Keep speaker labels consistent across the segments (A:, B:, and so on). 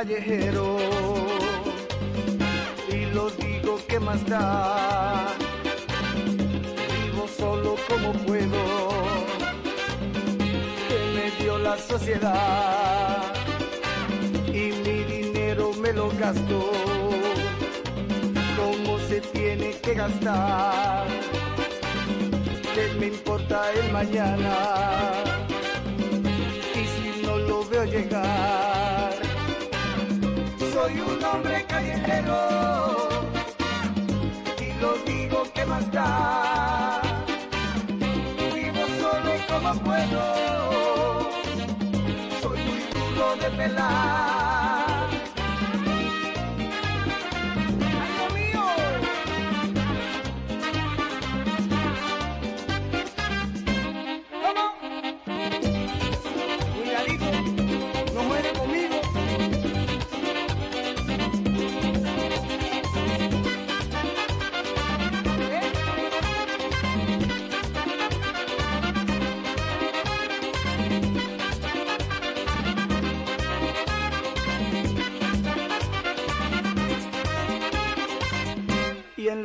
A: Callejero y lo digo que más da. Vivo solo como puedo, que me dio la sociedad y mi dinero me lo gasto como se tiene que gastar. ¿Qué me importa el mañana? Y si no lo veo llegar soy un hombre callejero y lo digo que más da. Vivo solo como puedo, soy muy duro de pelar.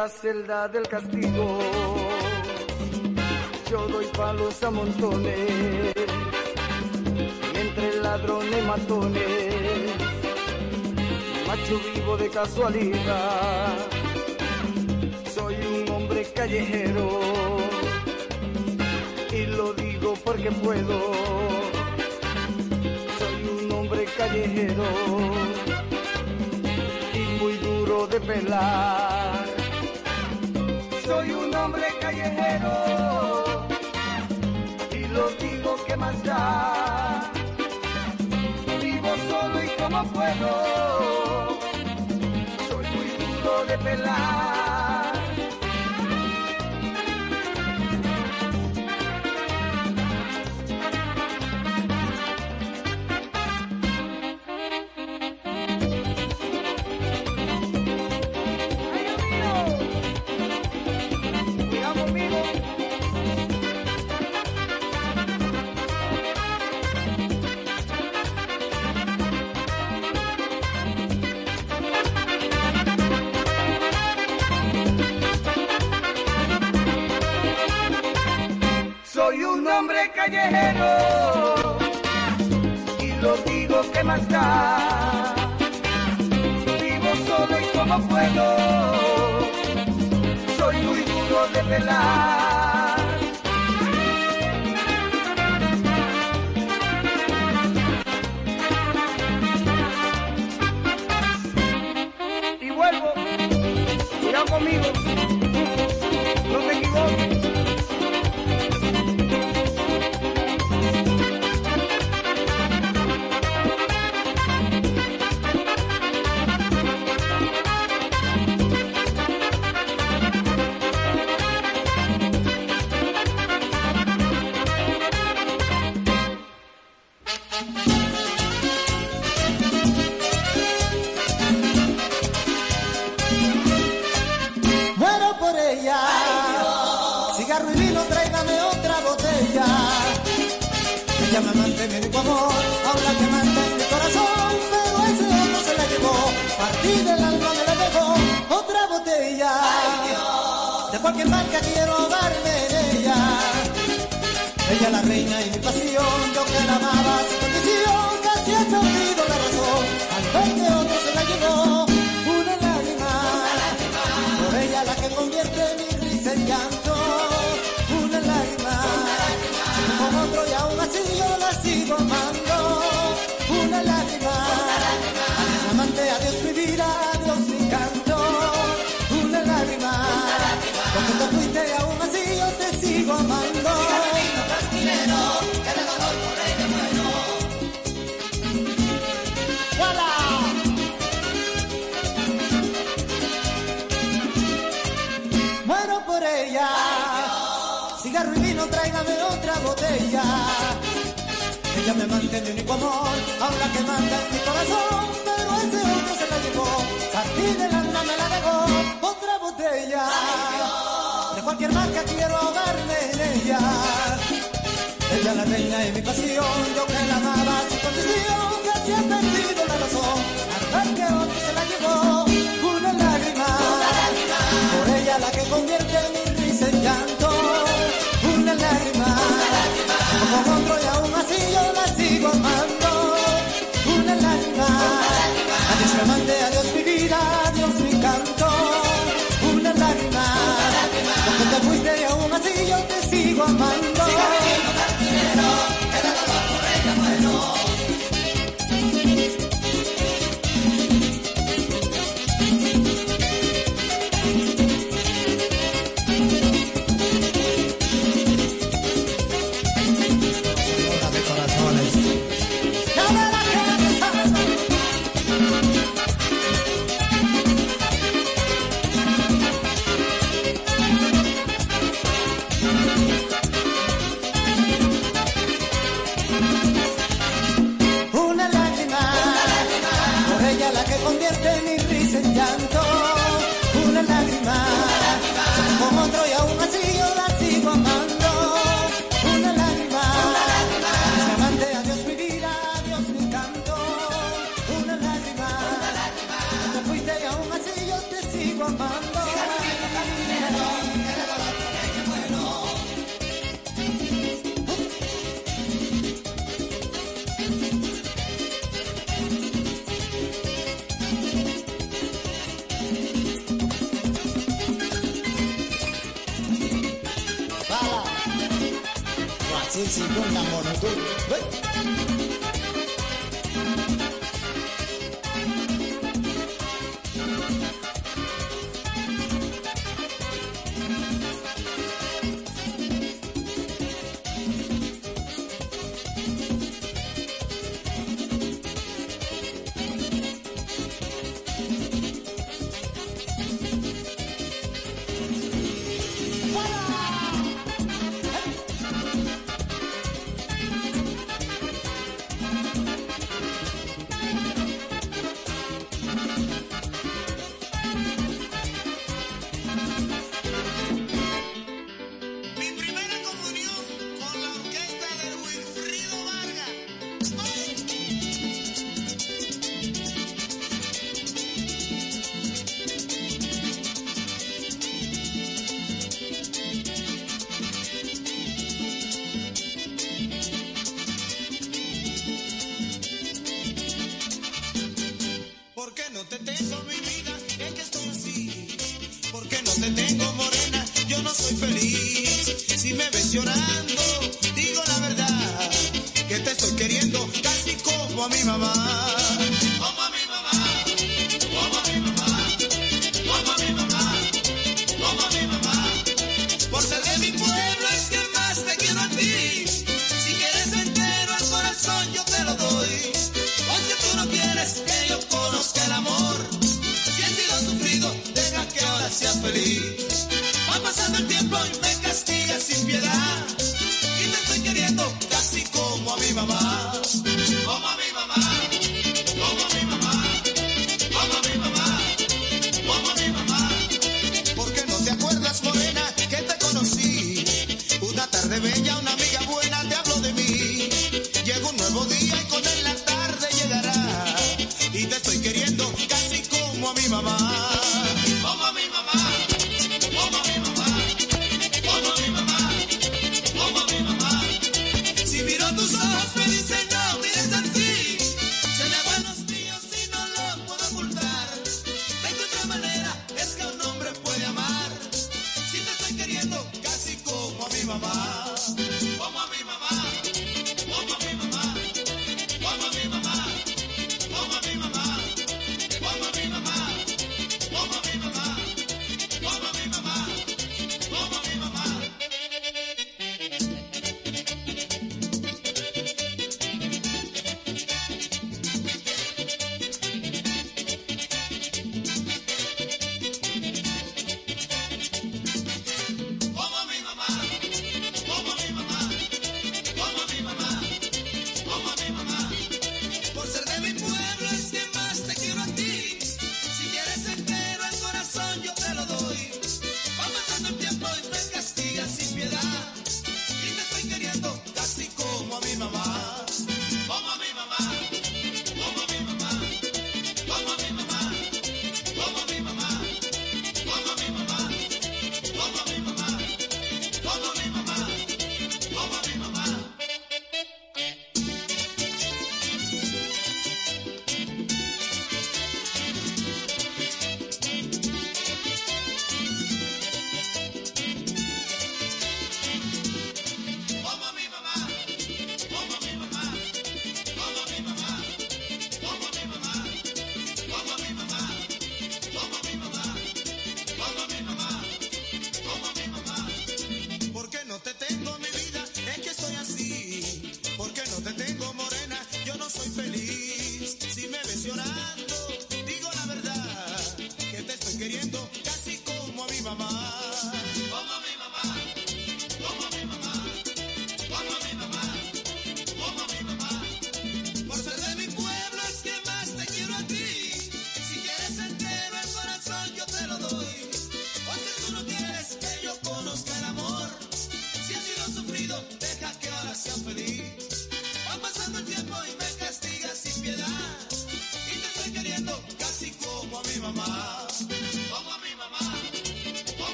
A: La celda del castigo. Yo doy palos a montones, entre ladrones y matones, macho vivo de casualidad. Soy un hombre callejero y lo digo porque puedo. Soy un hombre callejero y muy duro de pelar soy un hombre callejero y lo digo que más da. Vivo solo y como puedo, soy muy duro de pelar.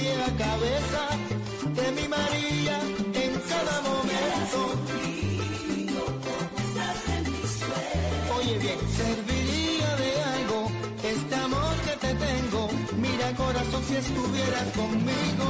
B: pie la cabeza, de mi María en cada momento. Oye bien, serviría de algo este amor que te tengo. Mira corazón si estuvieras conmigo.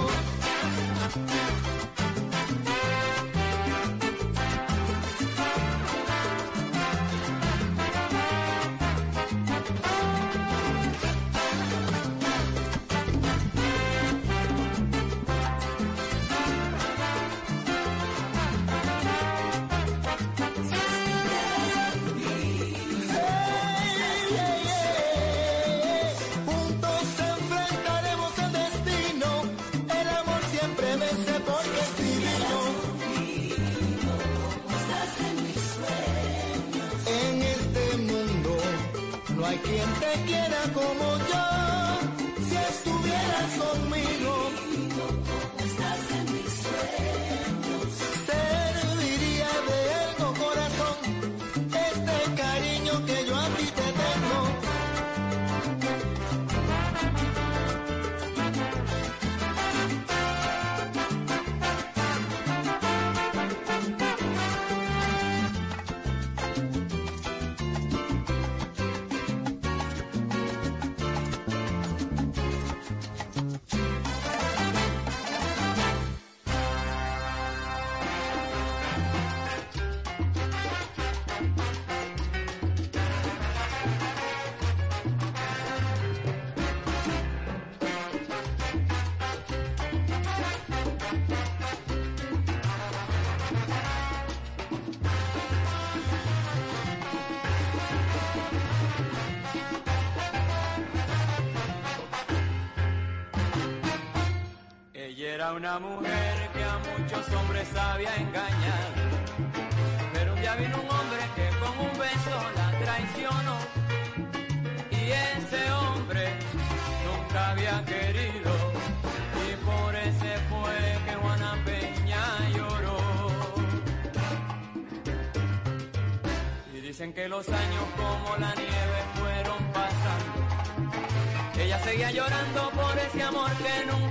B: Que
C: los años como la nieve fueron pasando. Ella seguía llorando por ese amor que nunca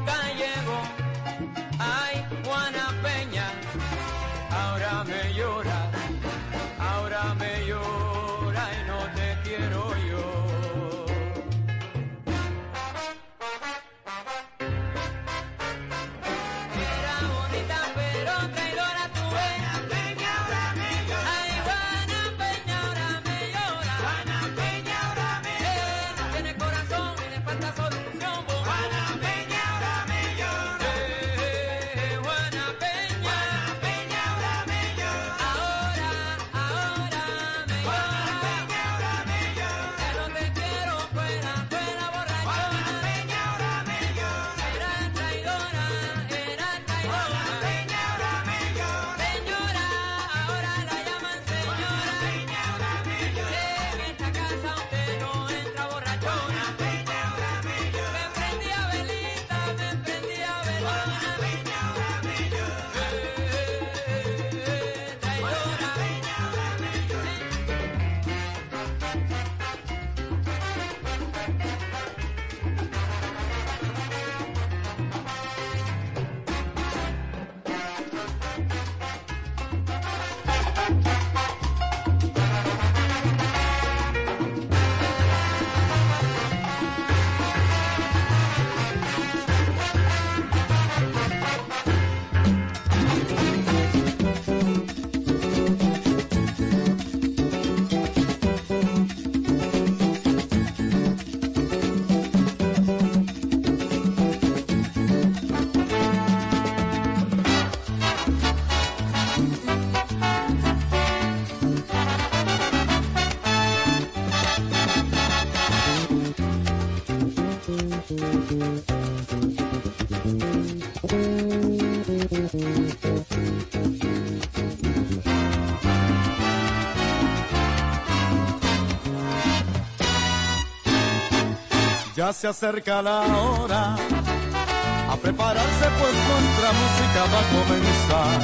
D: Se acerca la hora, a prepararse pues nuestra música va a comenzar.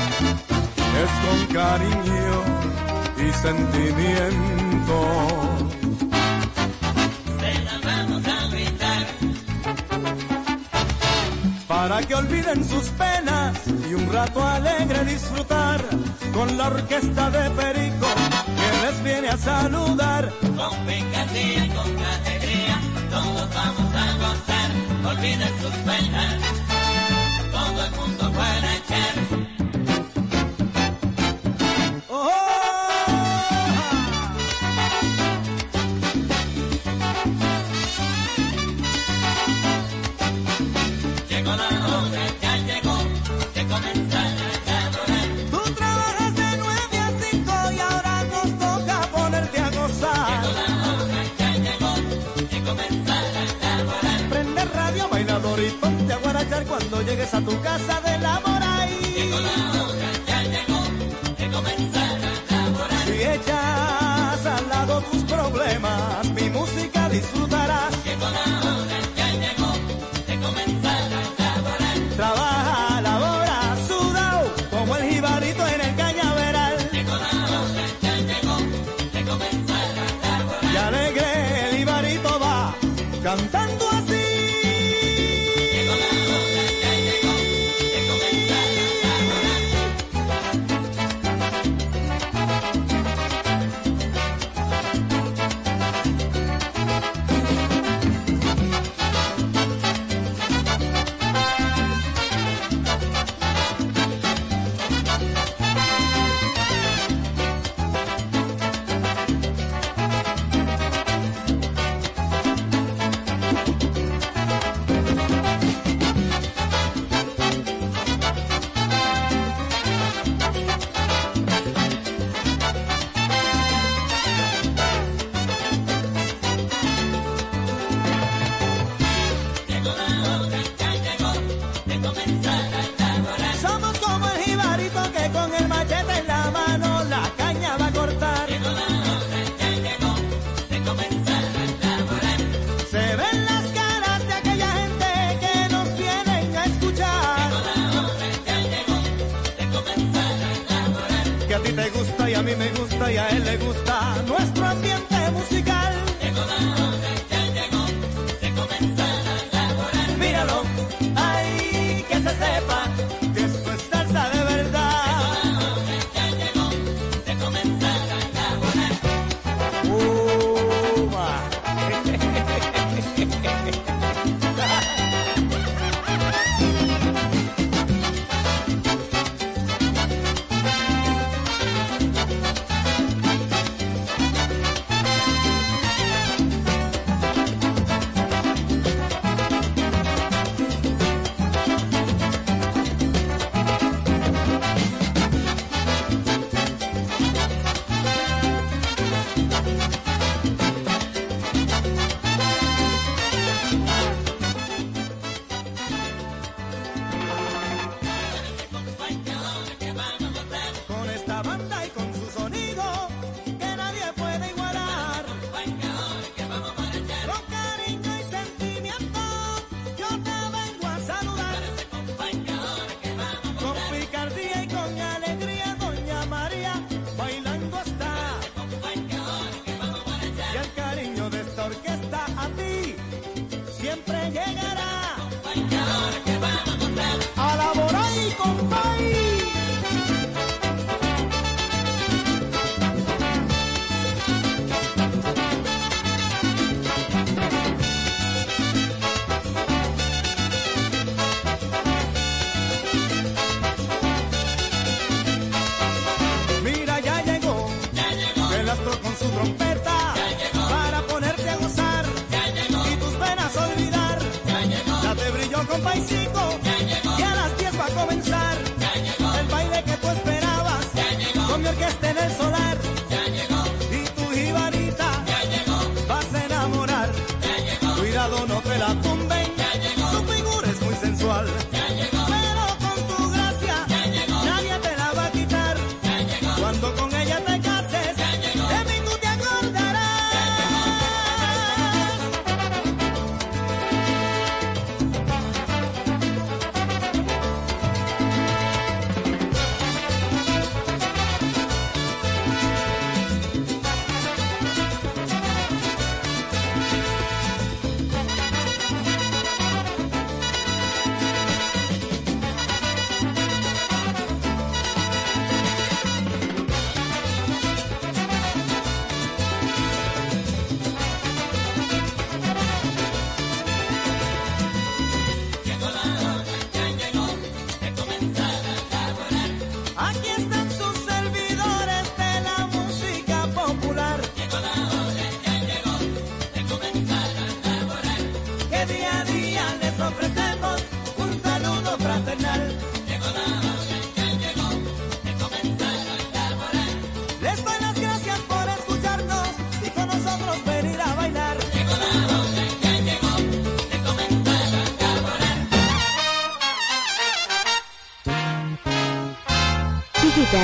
D: Es con cariño y sentimiento.
E: Se la vamos a gritar.
D: Para que olviden sus penas y un rato alegre disfrutar con la orquesta de Perico que les viene a saludar.
E: Con picardía y con todos vamos a gozar, olviden sus penas, todo el mundo puede echar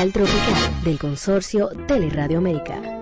F: Tropical del consorcio Teleradio América.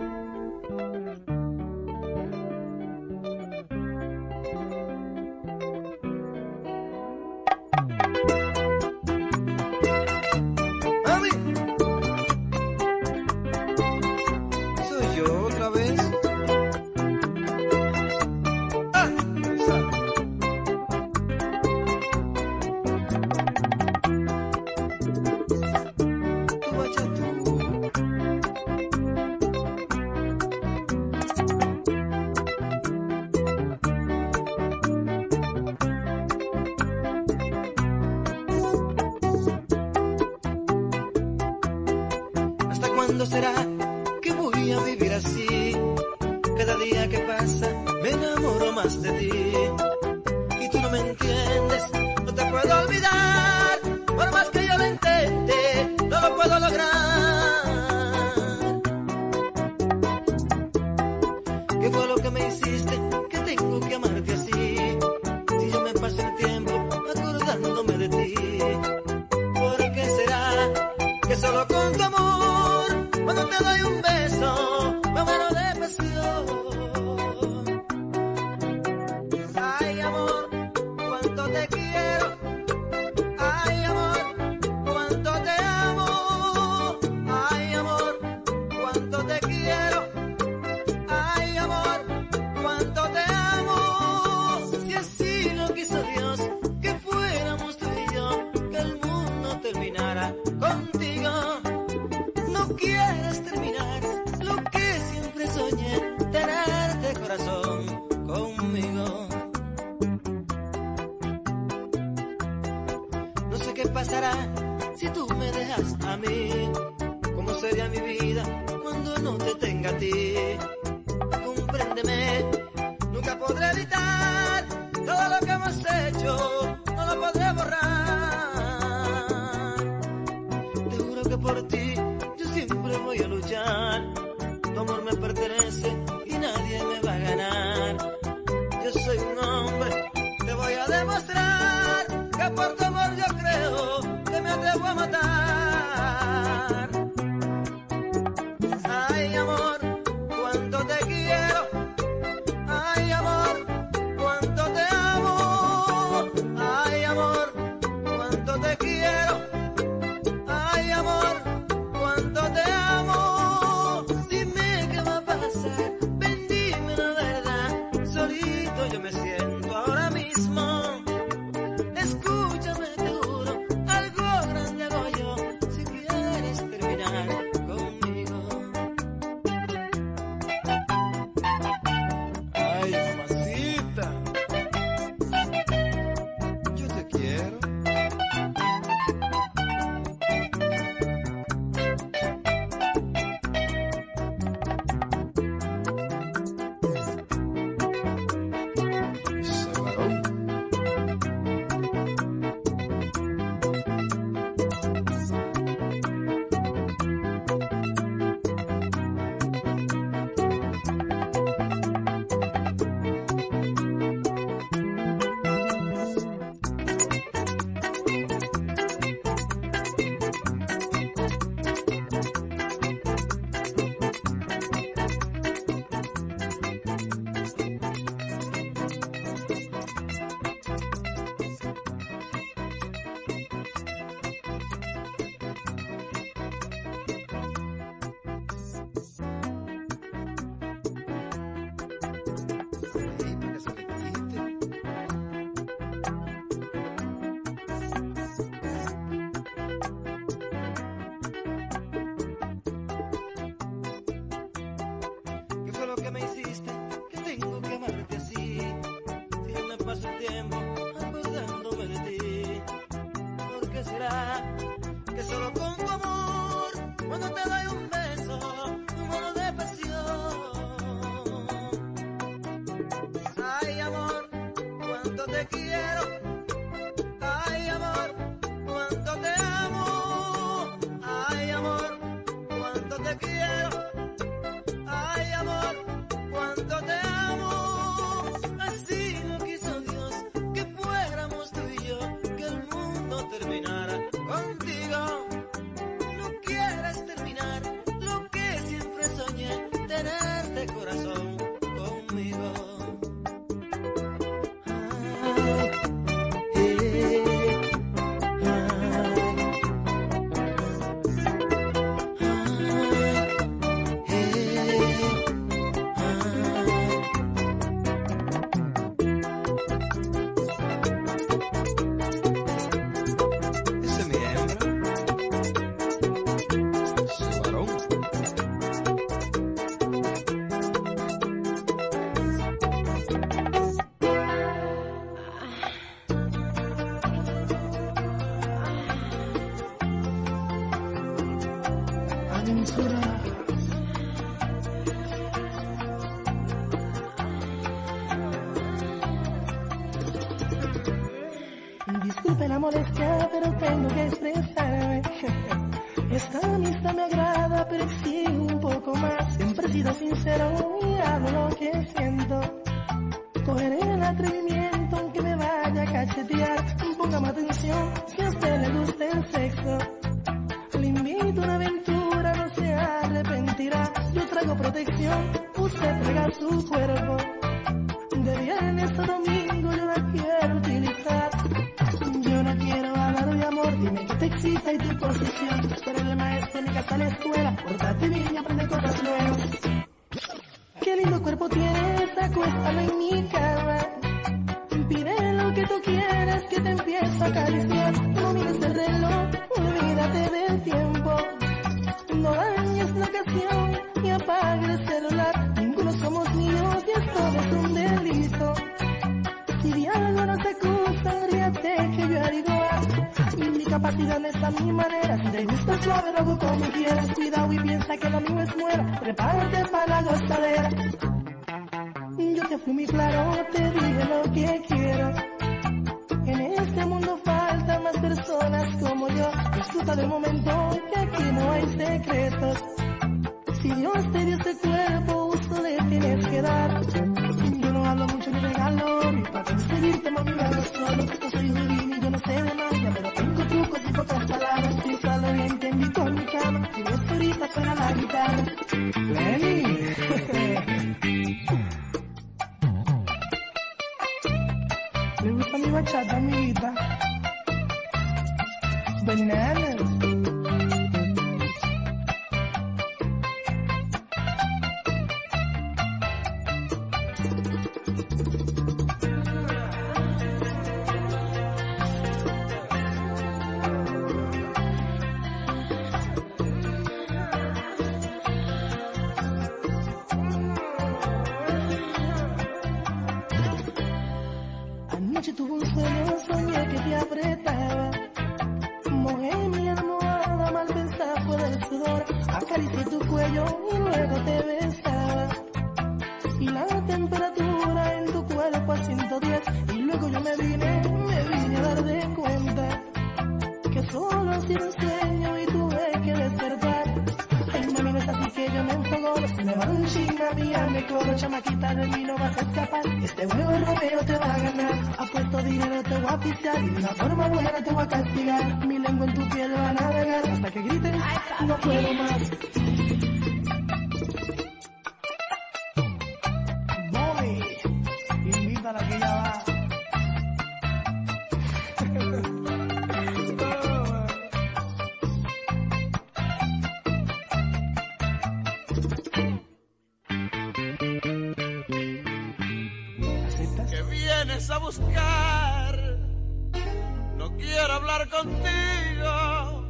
G: No quiero
H: hablar
I: contigo.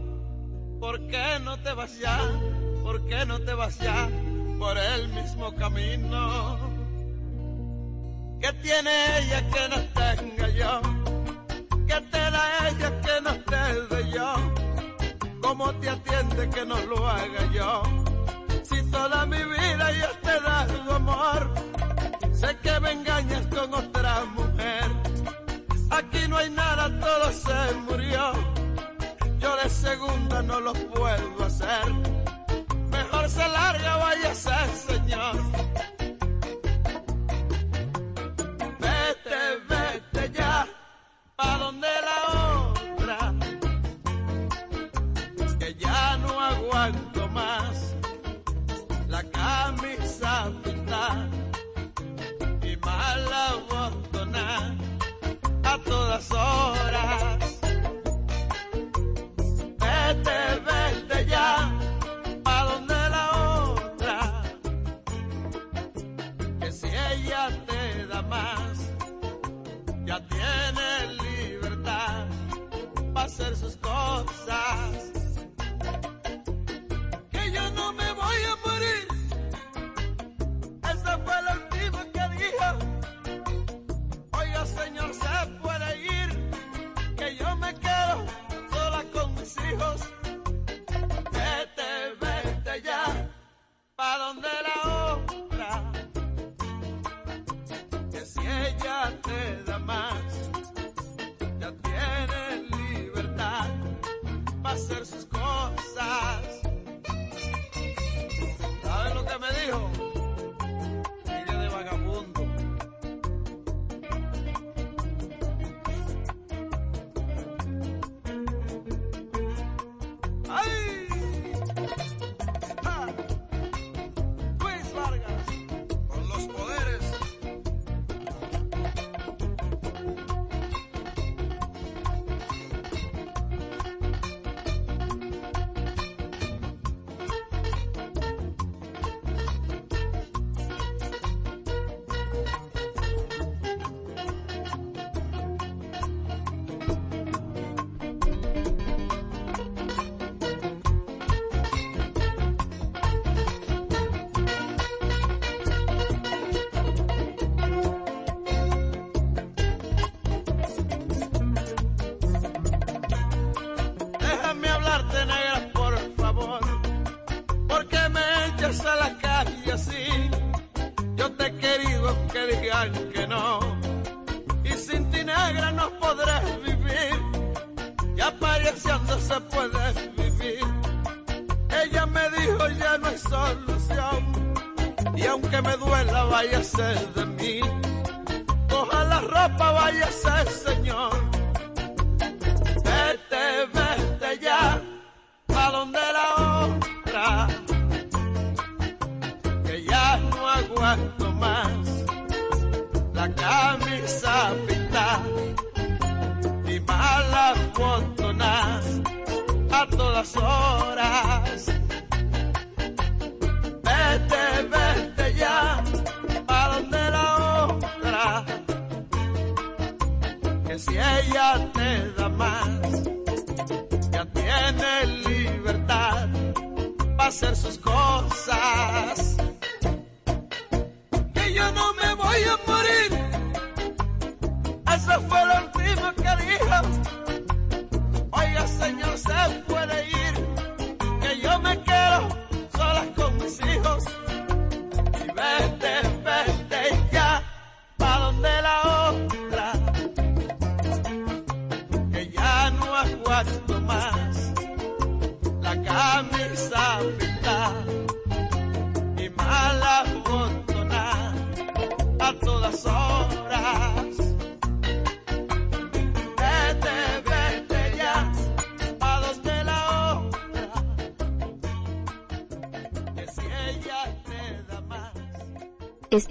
I: ¿Por qué no te vas ya? ¿Por qué no te vas ya por el mismo camino? ¿Qué tiene ella que no tenga yo? ¿Qué te da ella que no te dé yo? ¿Cómo te atiende que no lo haga yo? Si toda mi vida yo te he dado amor, sé que me engañas con otra mujer segunda no lo puedo hacer. Mejor se larga, ser, señor. Para hacer sus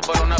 J: Por
K: una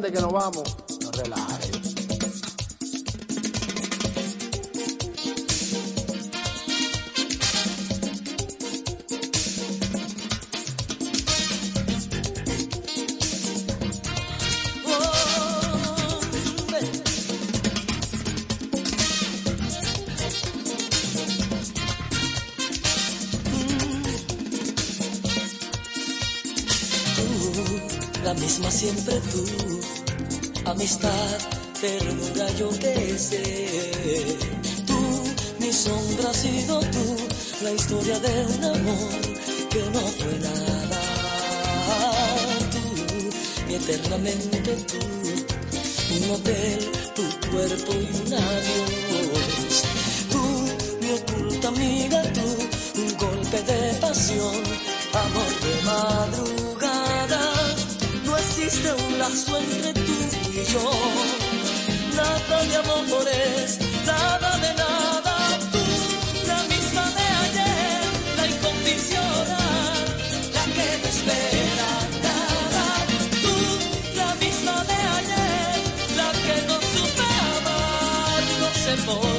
L: prende que nos vamos. No relajes. la misma siempre tú amistad, ternura yo que sé. Tú, mi sombra ha sido tú, la historia de un amor que no fue nada. Tú, mi eternamente tú, un hotel, tu cuerpo y un adiós. Tú, mi oculta amiga, tú, un golpe de pasión, amor de madrugada. No existe un lazo entre yo. Nada de amores, nada de nada. Tú, la misma de ayer, la incondicional, la que me espera. Nada. Tú, la misma de ayer, la que no supe amar, no sé por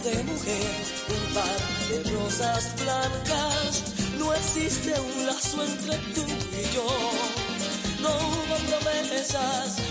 L: de mujer, un par de rosas blancas. No existe un lazo entre tú y yo. No hubo promesas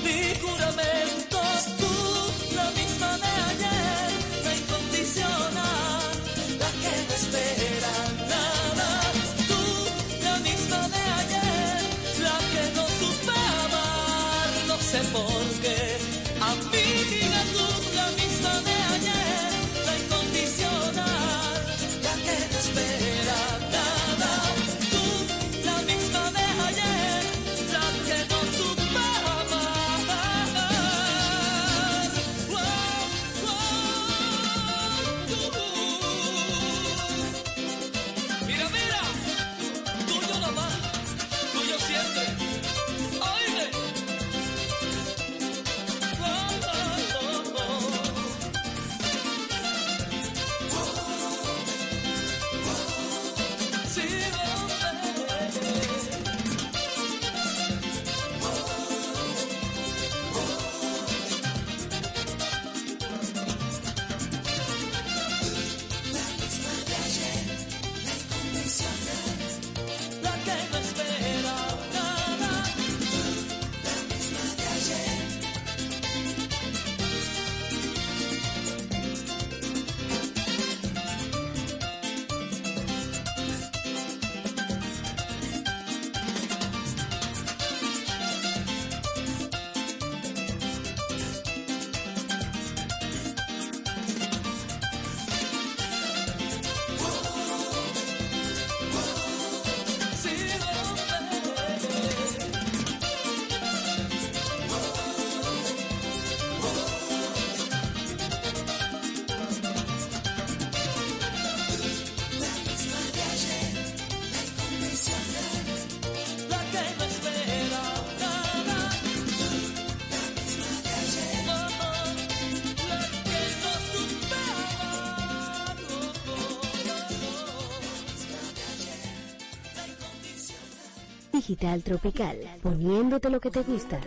F: Digital Tropical, poniéndote lo que te gusta.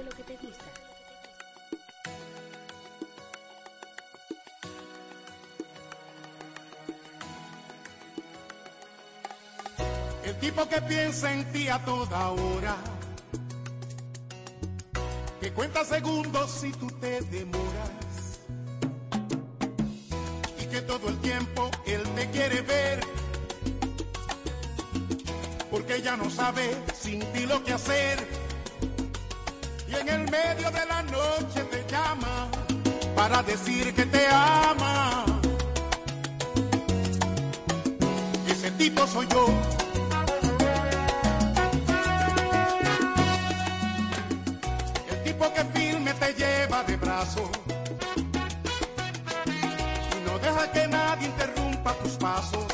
D: El tipo que piensa en ti a toda hora, que cuenta segundos si tú te demoras, y que todo el tiempo él te quiere ver, porque ya no sabe sin ti lo que hacer, y en el medio de la noche te llama para decir que te ama. Ese tipo soy yo. El tipo que firme te lleva de brazo y no deja que nadie interrumpa tus pasos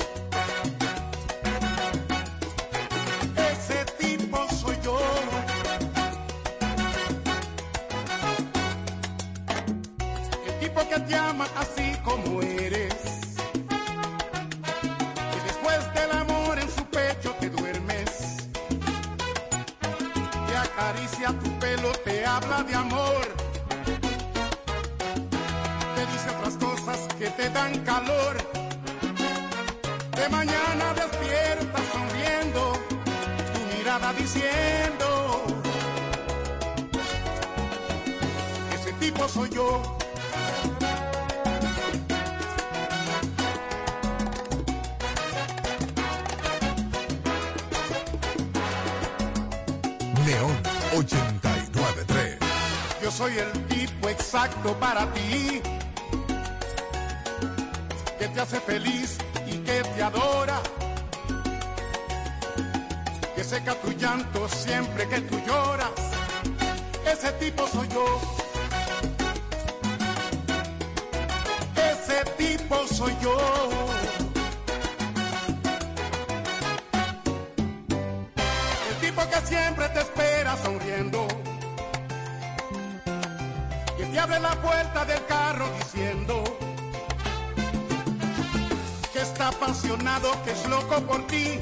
D: para ti, que te hace feliz y que te adora, que seca tu llanto siempre que tú lloras. Ese tipo soy yo. que es loco por ti.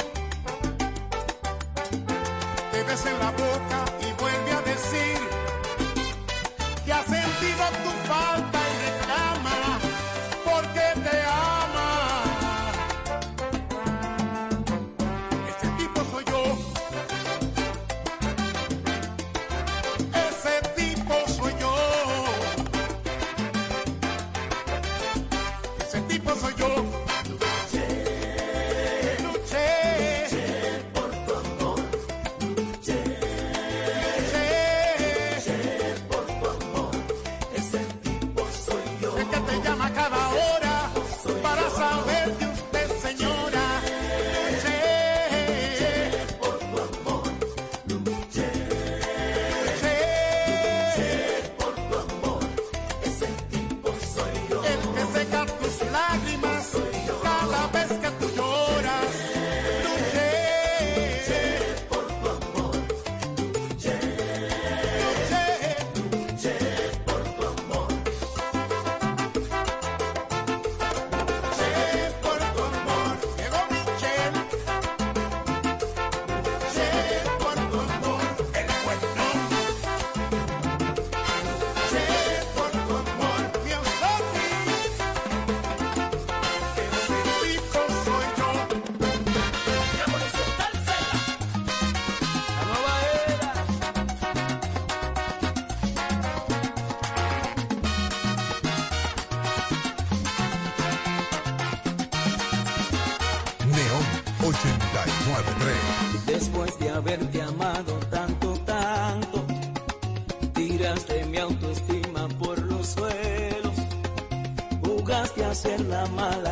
M: Después de haberte amado tanto, tanto, tiraste mi autoestima por los suelos, jugaste a ser la mala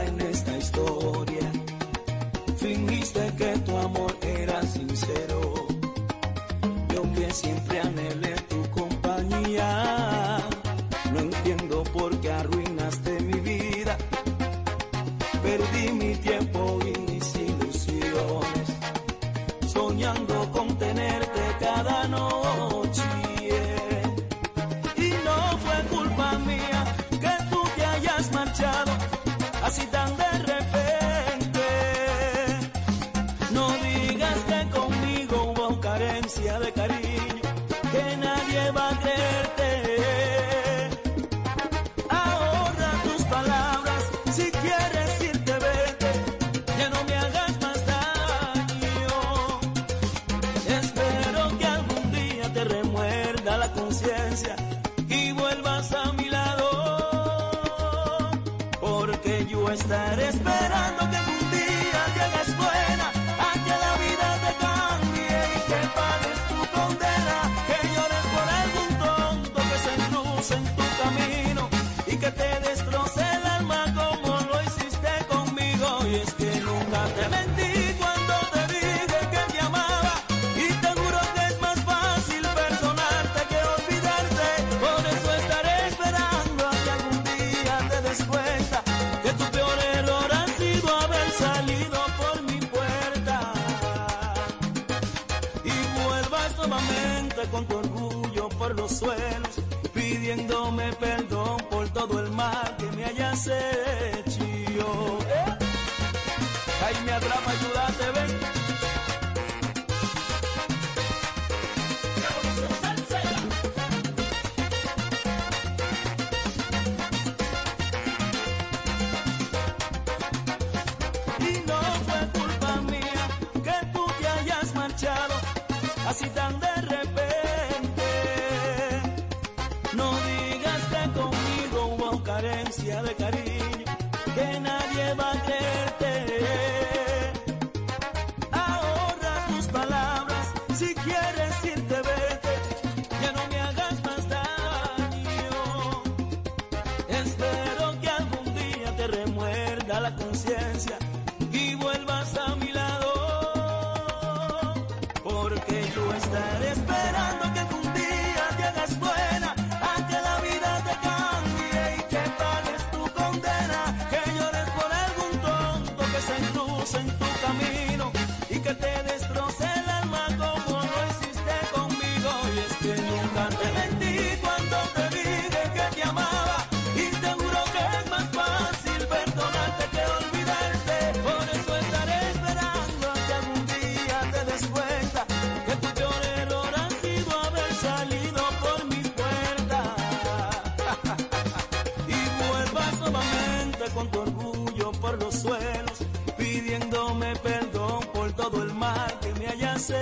A: Negrita,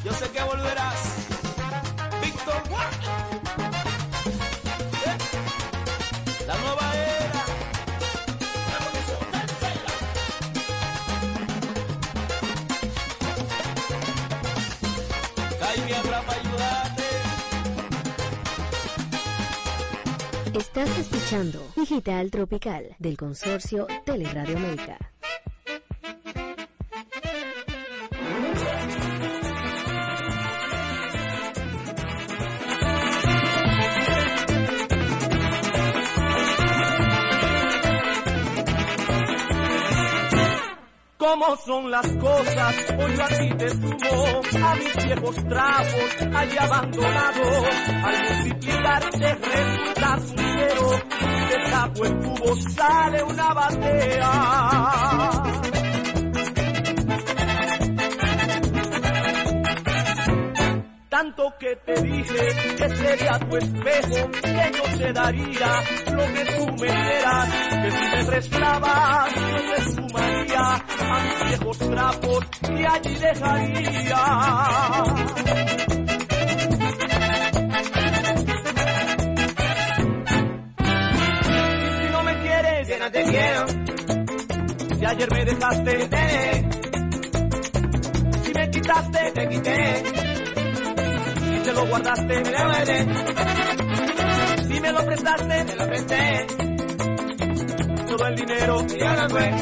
A: yo sé que volverás. Víctor ¿Eh? La nueva era. Jaime habrá para ayudarte.
F: Estás escuchando Digital Tropical del consorcio Teleradio América.
A: cómo son las cosas, hoy a ti te tuvo, a mis viejos trapos, allá abandonados, al multiplicarte resultas agua en cubo sale una batea. tanto que te dije que sería tu espejo, que yo te daría lo que tú me dieras, que si me prestabas yo te sumaría a mis viejos trapos y allí dejaría. ayer me dejaste. Quité. Si me quitaste, te quité. Si te lo guardaste, me lo veré. Si me lo prestaste, me lo presté. Todo el dinero y ahora fue.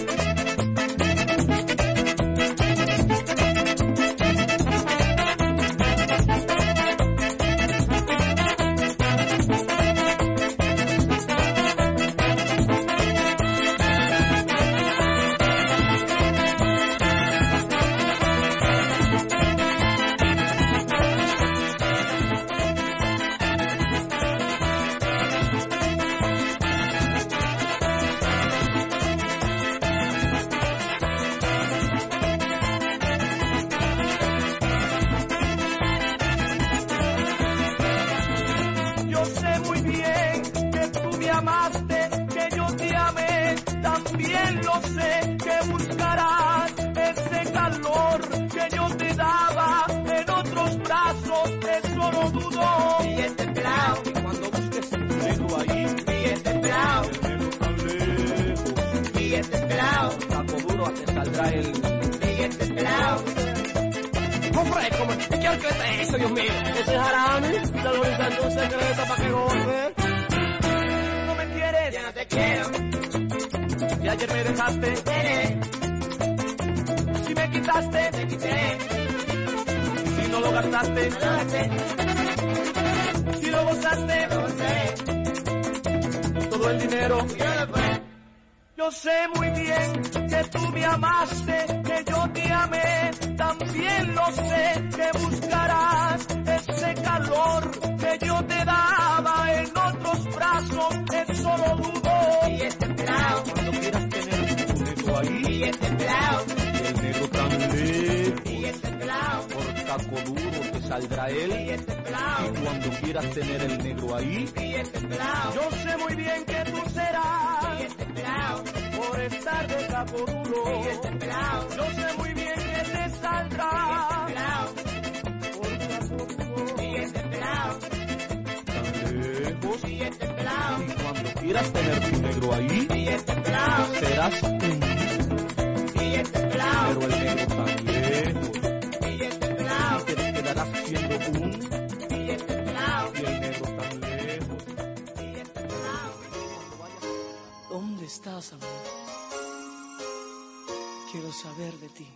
M: Yo sé muy bien que tú serás por estar de
N: caporulo.
M: Yo sé muy bien que te saldrá por caporulo. Lejos,
N: y
M: cuando quieras tener tu negro ahí, serás
O: Quiero saber de ti.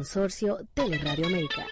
F: Consorcio Teleradio América.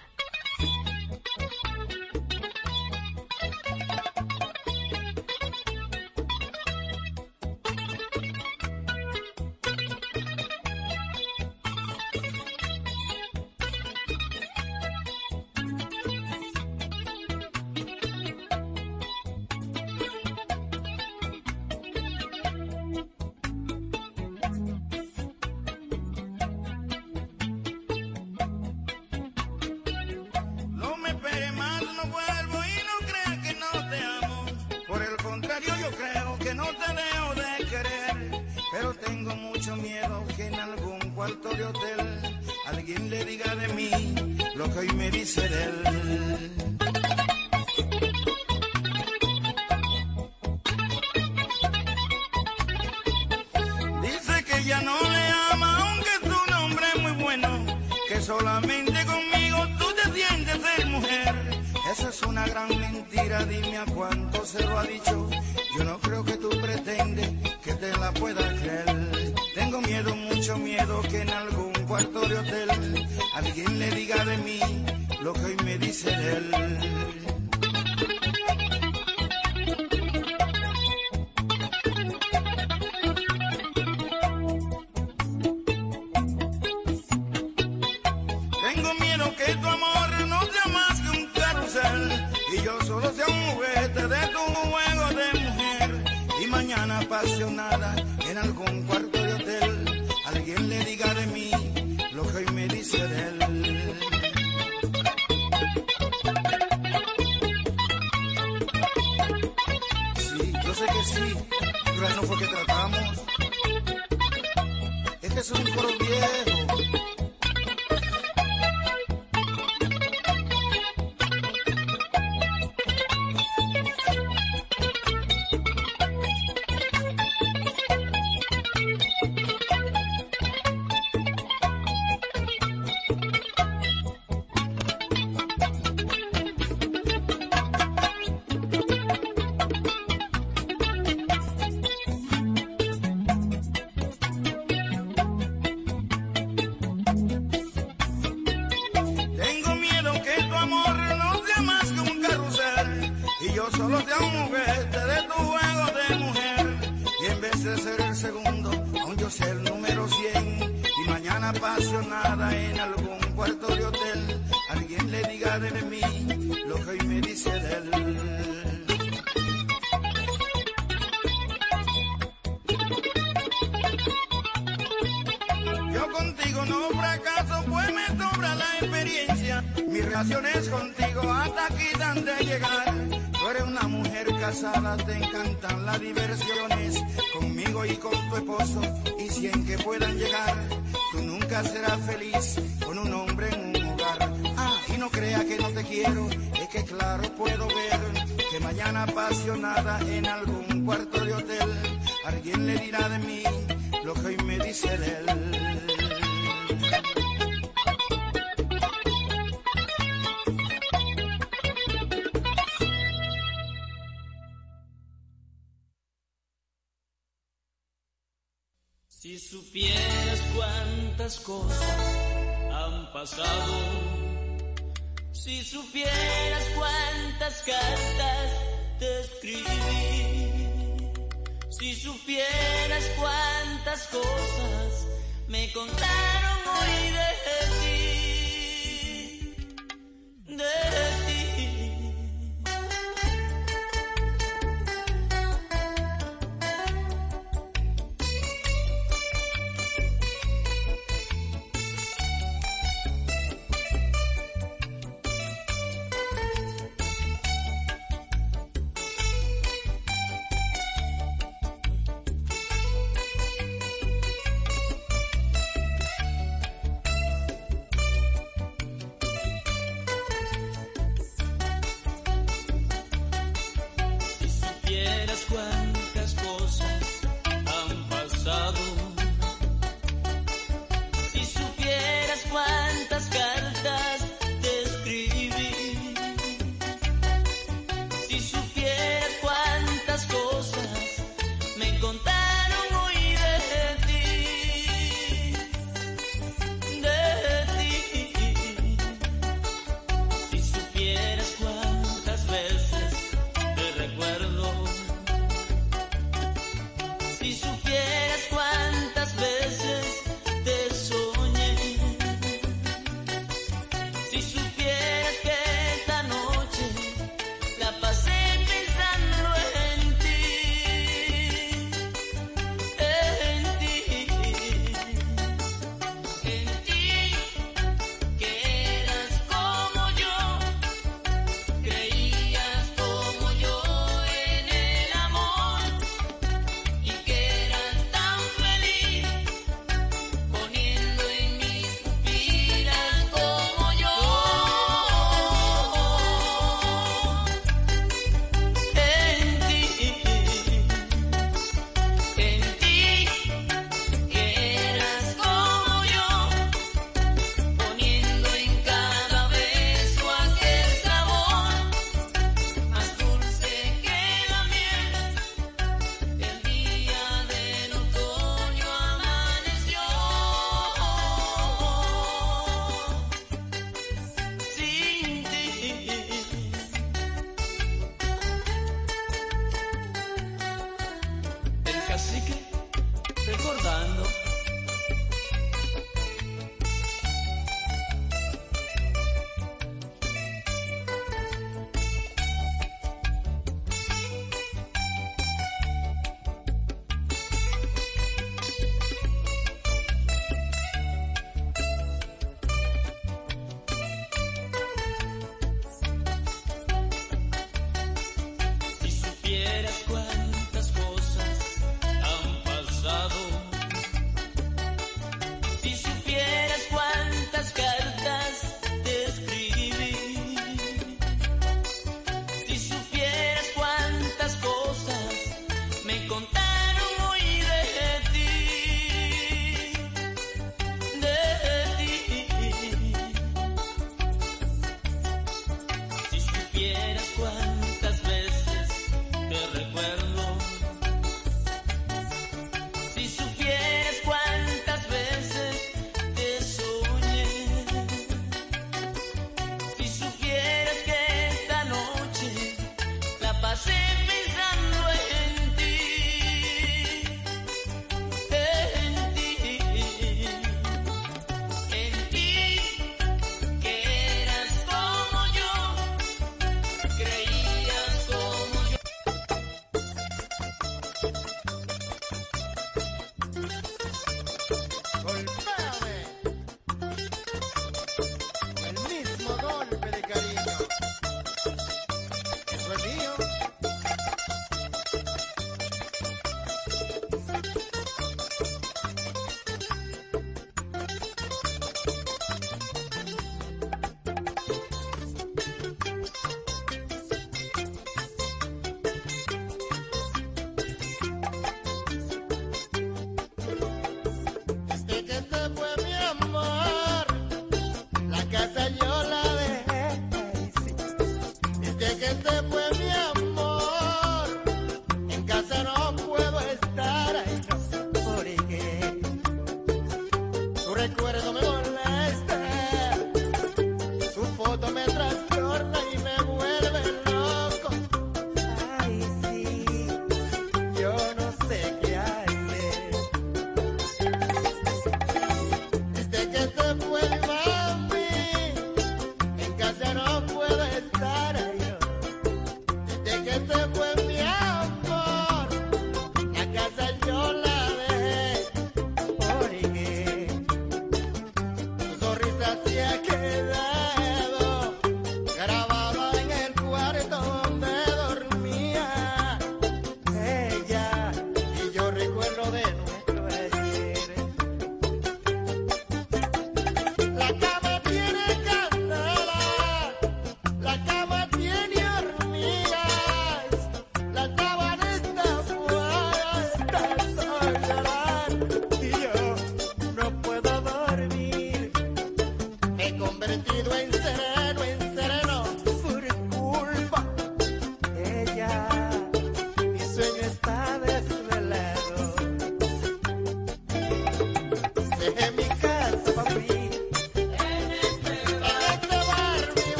P: Yo sé que sí, pero no fue que tratamos. Es que es un coro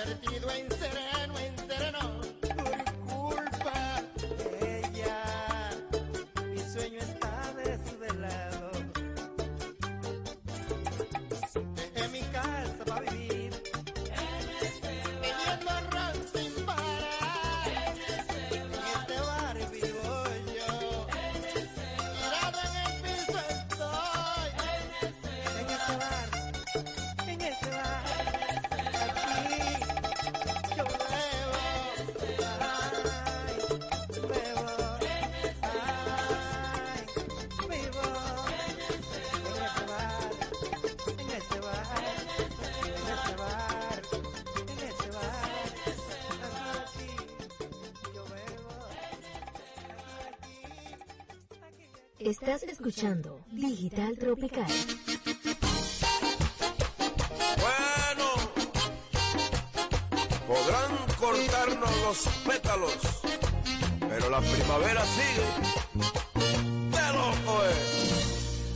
B: convertir
Q: Estás escuchando Digital Tropical.
R: Bueno, podrán cortarnos los pétalos, pero la primavera sigue.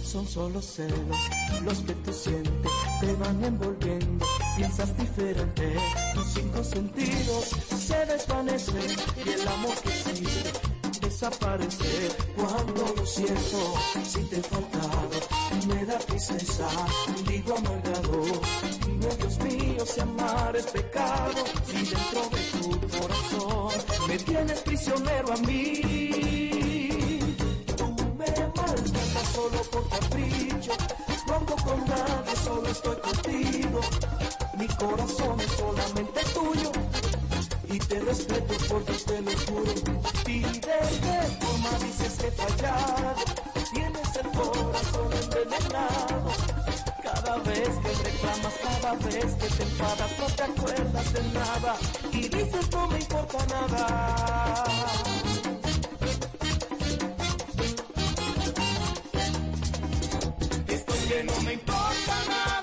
A: Son solo celos los que tú sientes, te van envolviendo, piensas diferente, tus cinco sentidos se desvanecen y el amor que existe desaparece siento si te he faltado, me da tristeza, digo amargado, Dios mío si amar es pecado, si dentro de tu corazón me tienes prisionero a mí, tú me maltratas solo por capricho, loco con nadie, solo estoy contigo, mi corazón es solamente tuyo y te respeto porque te lo juro. Y de qué forma dices que he fallado, tienes el corazón envenenado. Cada vez que reclamas, cada vez que te enfadas, no te acuerdas de nada y dices no me importa nada. Esto es que no me importa nada.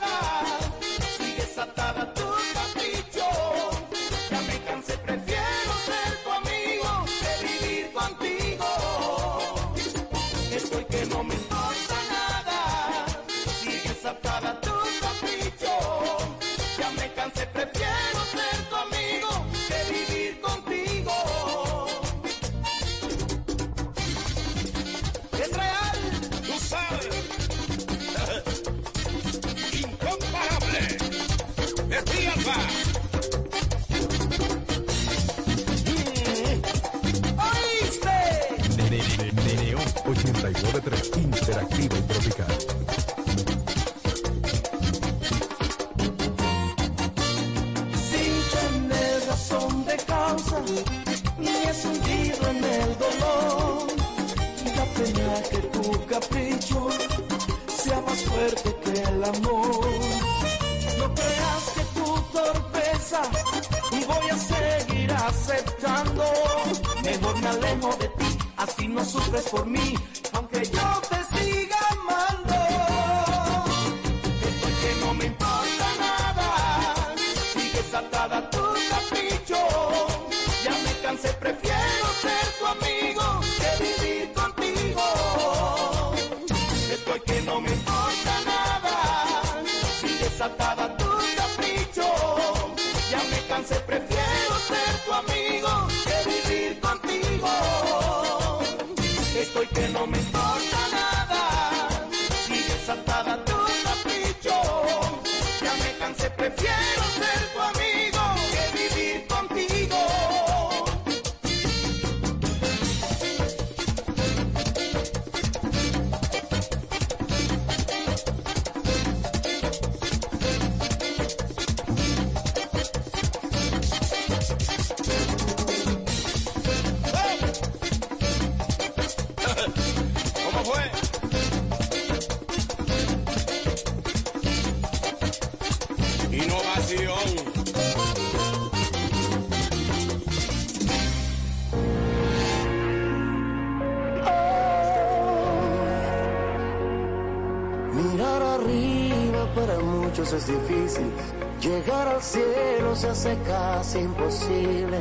A: es
S: imposible.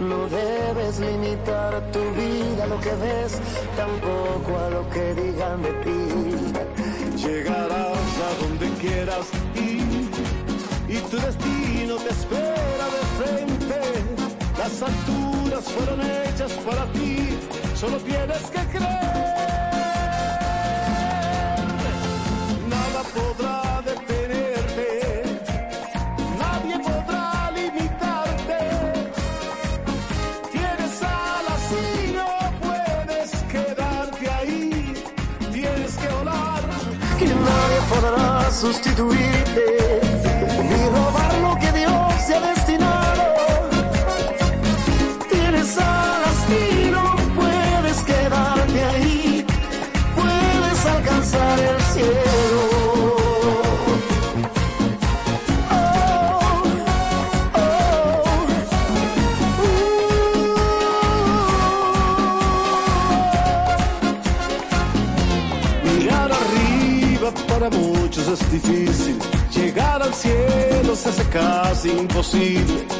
S: No debes limitar tu vida a lo que ves, tampoco a lo que digan de ti.
T: Llegarás a donde quieras ir y tu destino te espera de frente. Las alturas fueron hechas para ti
A: do it. baby.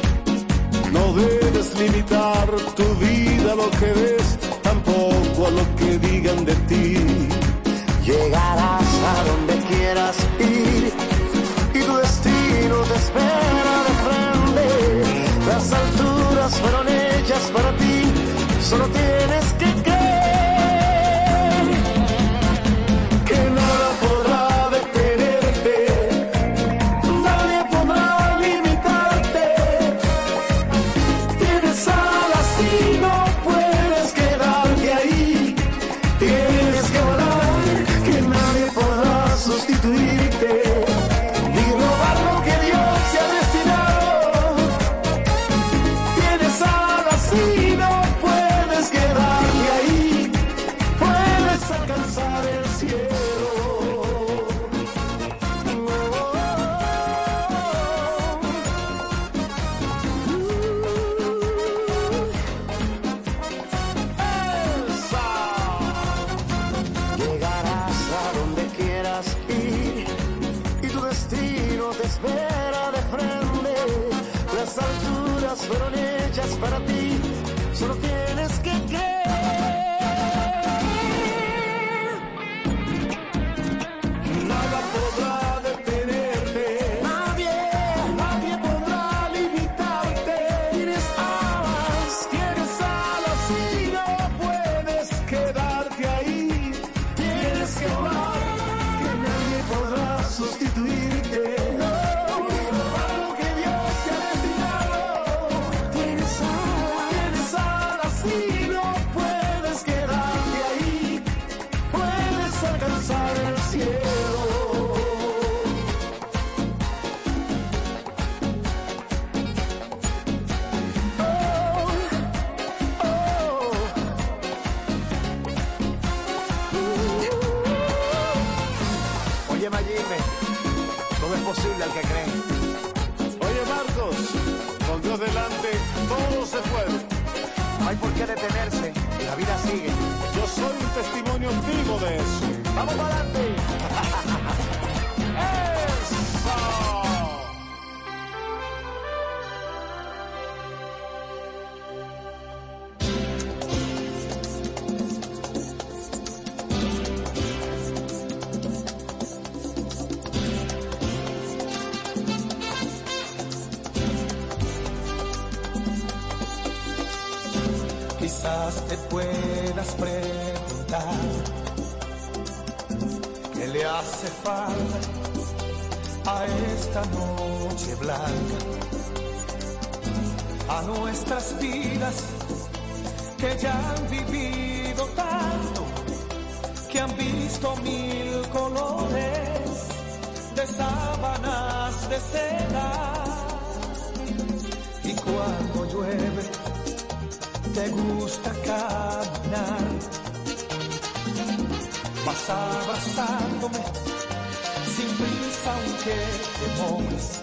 A: aunque te pongas.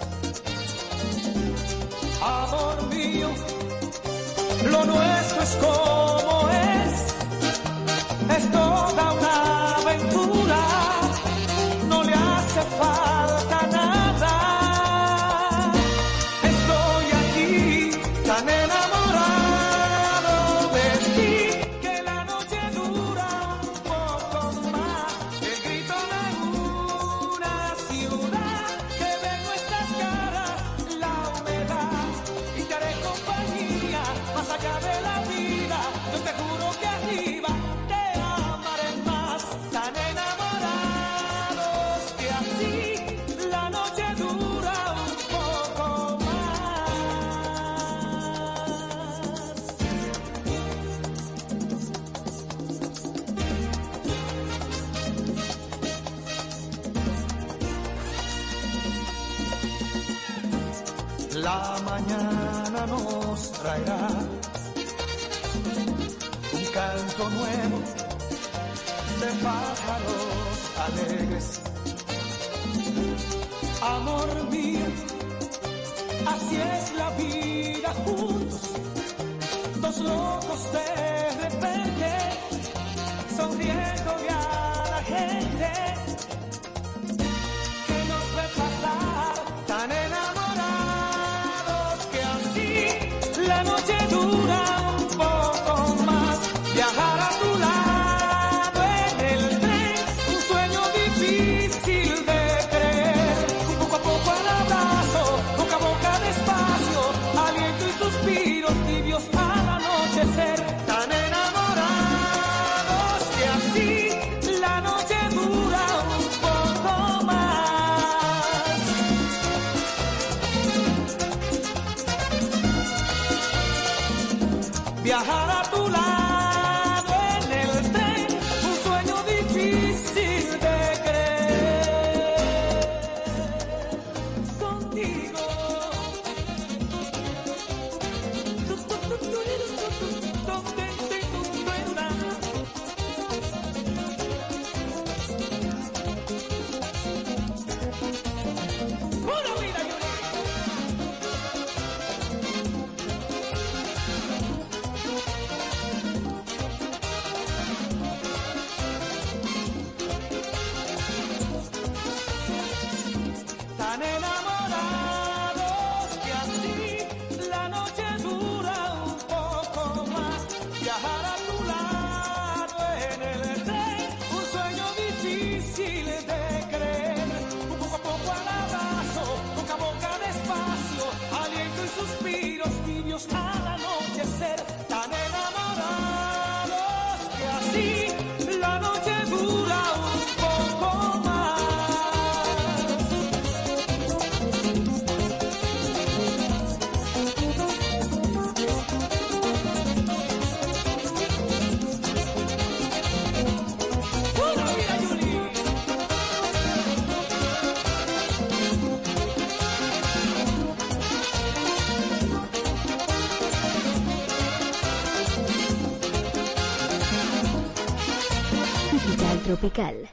A: Amor mío, lo nuestro es como pájaros alegres. Amor mío, así es la vida juntos, dos locos de repente, sonriendo a la gente.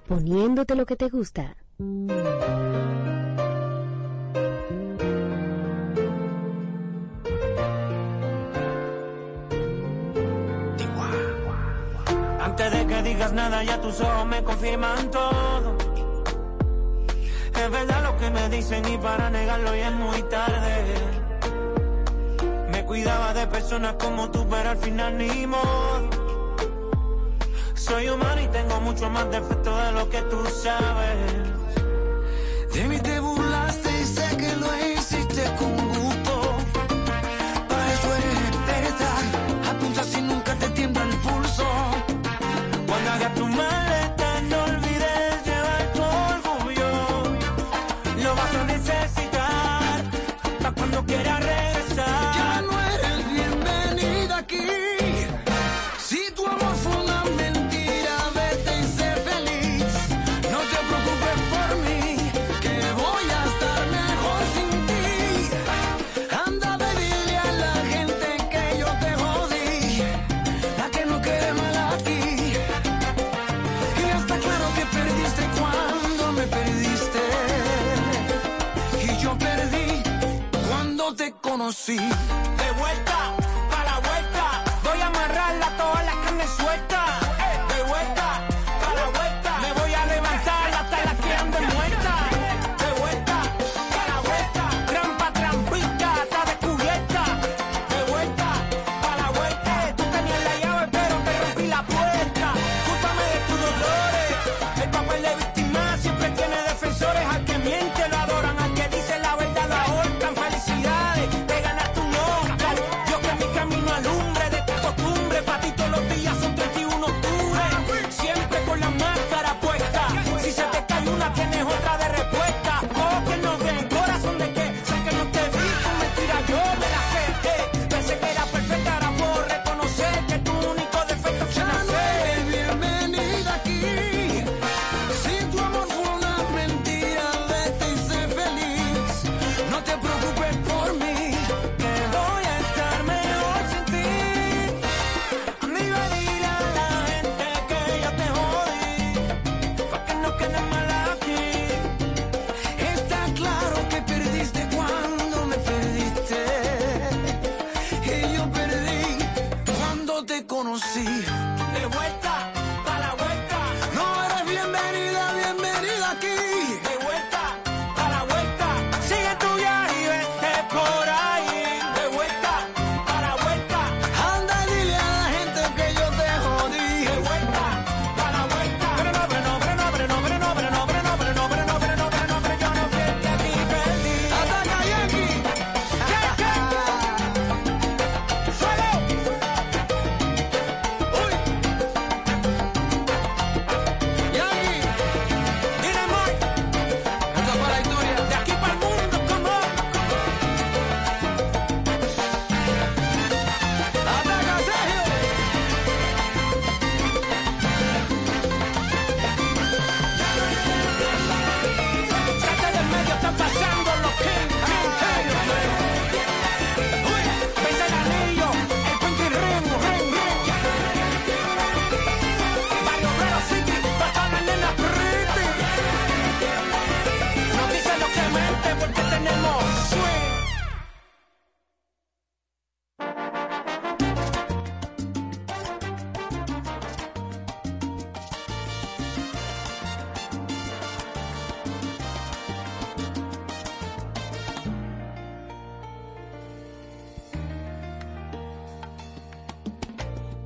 F: poniéndote lo que te gusta.
U: Antes de que digas nada, ya tus ojos me confirman todo. Es verdad lo que me dicen y para negarlo ya es muy tarde. Me cuidaba de personas como tú, pero al final ni modo. Soy humano y tengo mucho más defecto de lo que tú sabes.
A: De mí te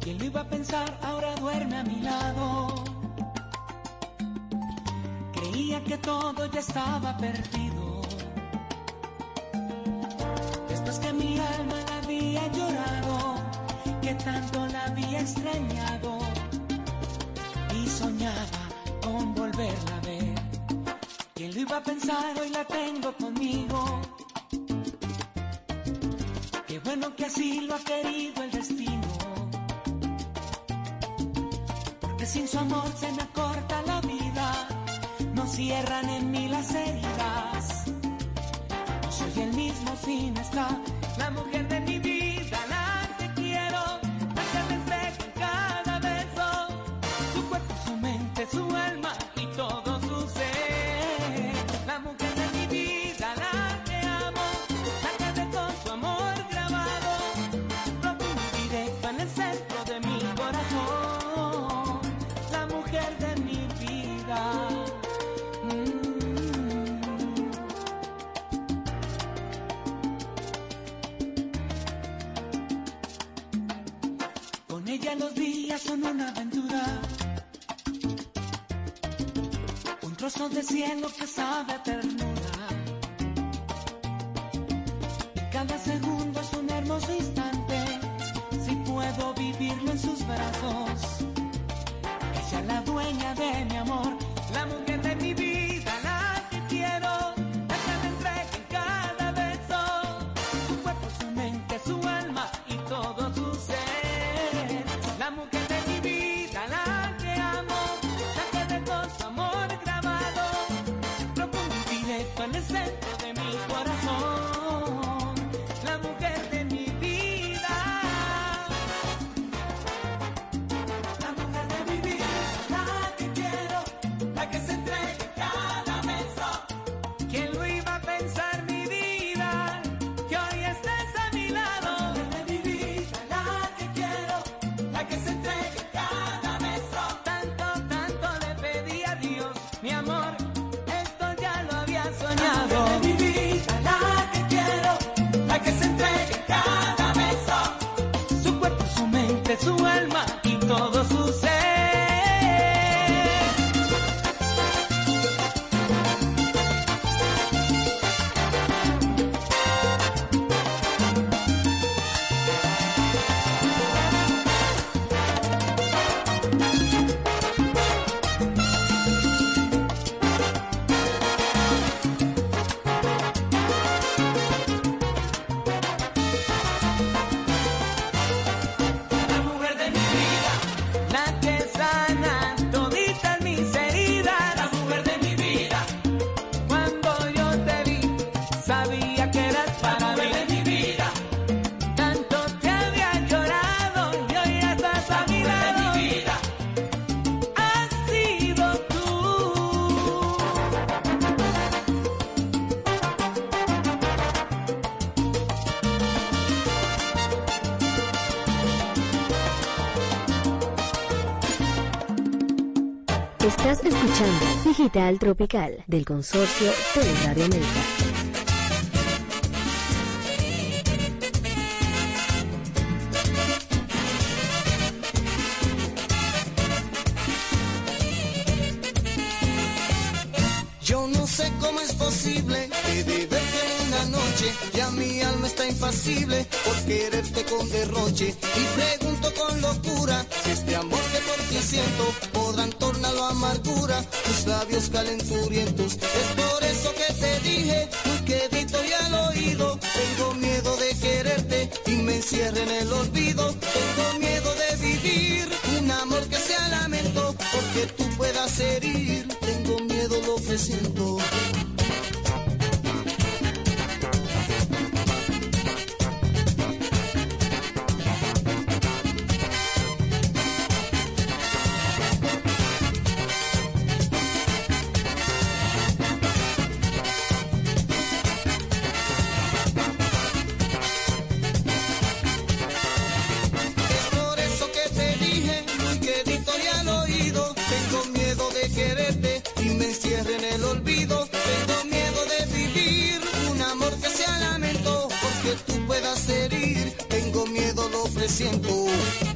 V: ¿Quién lo iba a pensar? Ahora duerme a mi lado. Creía que todo ya estaba perdido. Después que mi alma la había llorado, que tanto la había extrañado y soñaba con volverla a ver. ¿Quién lo iba a pensar? Hoy la tengo conmigo. Qué bueno que así lo ha querido el destino. sin su amor se me acorta la vida. No cierran en mí
Q: Capital Tropical del Consorcio Solidario América.
W: noche, ya mi alma está impasible por quererte con derroche. Y pregunto con locura si este amor que por ti siento podrán tornarlo a amargura, tus labios calenturientos. Es por eso que te dije, muy quedito y al oído, tengo miedo de quererte y me encierre en el olvido. Tengo miedo de vivir un amor que sea lamento, porque tú puedas herir, tengo miedo lo que siento. siento.